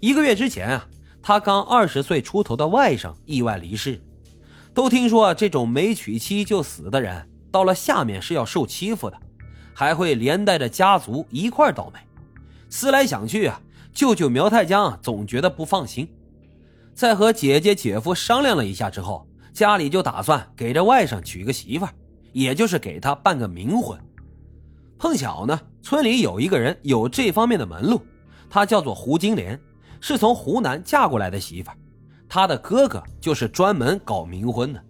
一个月之前啊，他刚二十岁出头的外甥意外离世。都听说这种没娶妻就死的人，到了下面是要受欺负的，还会连带着家族一块倒霉。思来想去啊，舅舅苗太江总觉得不放心，在和姐姐姐夫商量了一下之后，家里就打算给这外甥娶个媳妇，也就是给他办个冥婚。碰巧呢，村里有一个人有这方面的门路，他叫做胡金莲，是从湖南嫁过来的媳妇儿，他的哥哥就是专门搞冥婚的。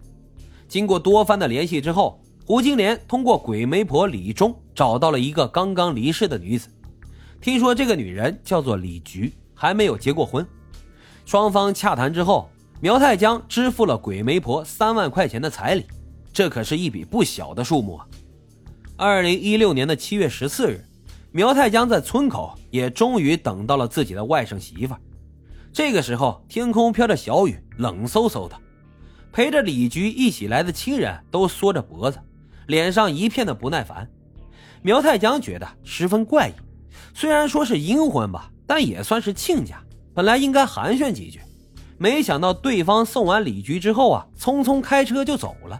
经过多番的联系之后，胡金莲通过鬼媒婆李忠找到了一个刚刚离世的女子。听说这个女人叫做李菊，还没有结过婚。双方洽谈之后，苗太江支付了鬼媒婆三万块钱的彩礼，这可是一笔不小的数目啊！二零一六年的七月十四日，苗太江在村口也终于等到了自己的外甥媳妇。这个时候，天空飘着小雨，冷飕飕的。陪着李菊一起来的亲人都缩着脖子，脸上一片的不耐烦。苗太江觉得十分怪异。虽然说是阴婚吧，但也算是亲家，本来应该寒暄几句，没想到对方送完李局之后啊，匆匆开车就走了。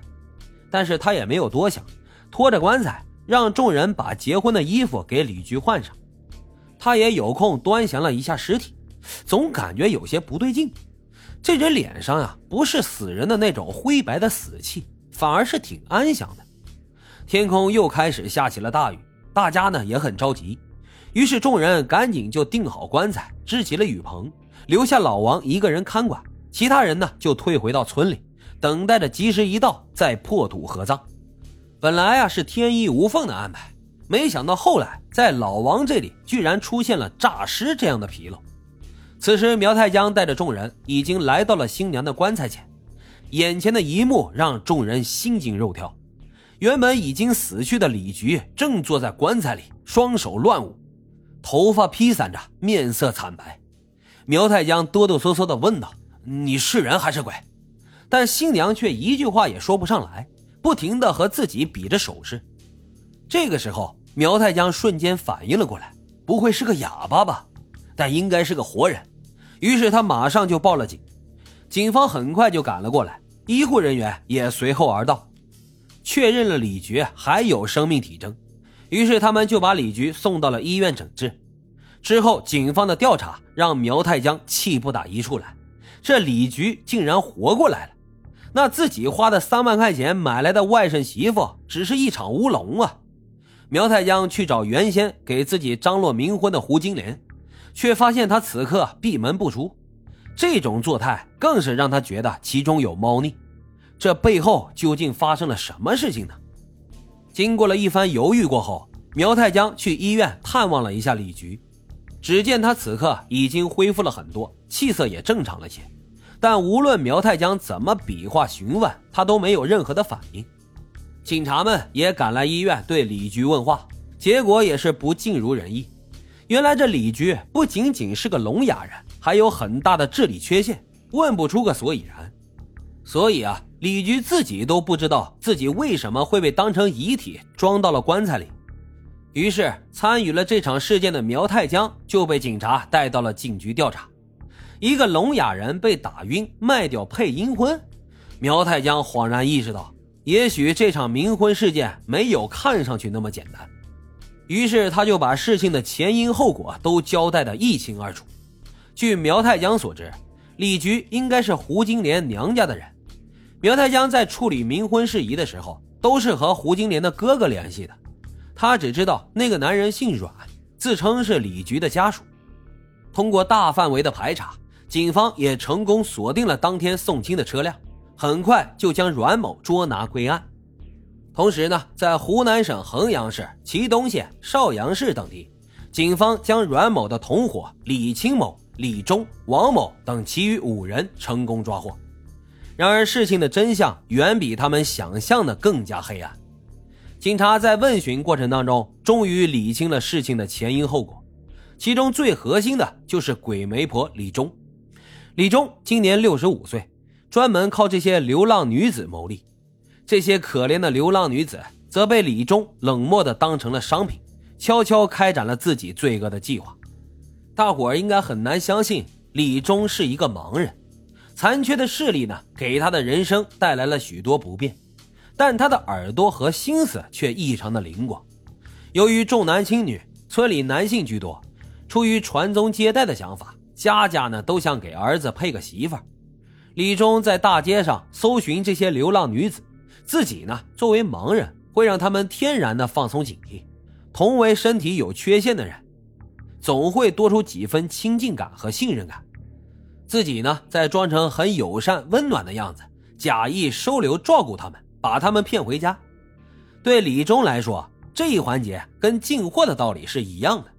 但是他也没有多想，拖着棺材让众人把结婚的衣服给李菊换上。他也有空端详了一下尸体，总感觉有些不对劲。这人脸上啊，不是死人的那种灰白的死气，反而是挺安详的。天空又开始下起了大雨，大家呢也很着急。于是众人赶紧就订好棺材，支起了雨棚，留下老王一个人看管，其他人呢就退回到村里，等待着吉时一到再破土合葬。本来啊是天衣无缝的安排，没想到后来在老王这里居然出现了诈尸这样的纰漏。此时苗太江带着众人已经来到了新娘的棺材前，眼前的一幕让众人心惊肉跳。原本已经死去的李菊正坐在棺材里，双手乱舞。头发披散着，面色惨白。苗太江哆哆嗦嗦地问道：“你是人还是鬼？”但新娘却一句话也说不上来，不停地和自己比着手势。这个时候，苗太江瞬间反应了过来，不会是个哑巴吧？但应该是个活人。于是他马上就报了警。警方很快就赶了过来，医护人员也随后而到，确认了李觉还有生命体征。于是他们就把李菊送到了医院诊治。之后，警方的调查让苗太江气不打一处来：这李菊竟然活过来了！那自己花的三万块钱买来的外甥媳妇，只是一场乌龙啊！苗太江去找原先给自己张罗冥婚的胡金莲，却发现他此刻闭门不出。这种作态更是让他觉得其中有猫腻。这背后究竟发生了什么事情呢？经过了一番犹豫过后，苗太江去医院探望了一下李菊。只见他此刻已经恢复了很多，气色也正常了些。但无论苗太江怎么比划询问，他都没有任何的反应。警察们也赶来医院对李菊问话，结果也是不尽如人意。原来这李菊不仅仅是个聋哑人，还有很大的智力缺陷，问不出个所以然。所以啊。李菊自己都不知道自己为什么会被当成遗体装到了棺材里，于是参与了这场事件的苗太江就被警察带到了警局调查。一个聋哑人被打晕卖掉配阴婚，苗太江恍然意识到，也许这场冥婚事件没有看上去那么简单。于是他就把事情的前因后果都交代的一清二楚。据苗太江所知，李菊应该是胡金莲娘家的人。苗太江在处理冥婚事宜的时候，都是和胡金莲的哥哥联系的。他只知道那个男人姓阮，自称是李菊的家属。通过大范围的排查，警方也成功锁定了当天送亲的车辆，很快就将阮某捉拿归案。同时呢，在湖南省衡阳市、祁东县、邵阳市等地，警方将阮某的同伙李清某、李忠、王某等其余五人成功抓获。然而，事情的真相远比他们想象的更加黑暗。警察在问询过程当中，终于理清了事情的前因后果。其中最核心的就是鬼媒婆李忠。李忠今年六十五岁，专门靠这些流浪女子牟利。这些可怜的流浪女子则被李忠冷漠地当成了商品，悄悄开展了自己罪恶的计划。大伙儿应该很难相信，李忠是一个盲人，残缺的视力呢，给他的人生带来了许多不便，但他的耳朵和心思却异常的灵光。由于重男轻女，村里男性居多，出于传宗接代的想法，家家呢都想给儿子配个媳妇儿。李忠在大街上搜寻这些流浪女子，自己呢作为盲人，会让他们天然的放松警惕。同为身体有缺陷的人。总会多出几分亲近感和信任感，自己呢再装成很友善温暖的样子，假意收留照顾他们，把他们骗回家。对李忠来说，这一环节跟进货的道理是一样的。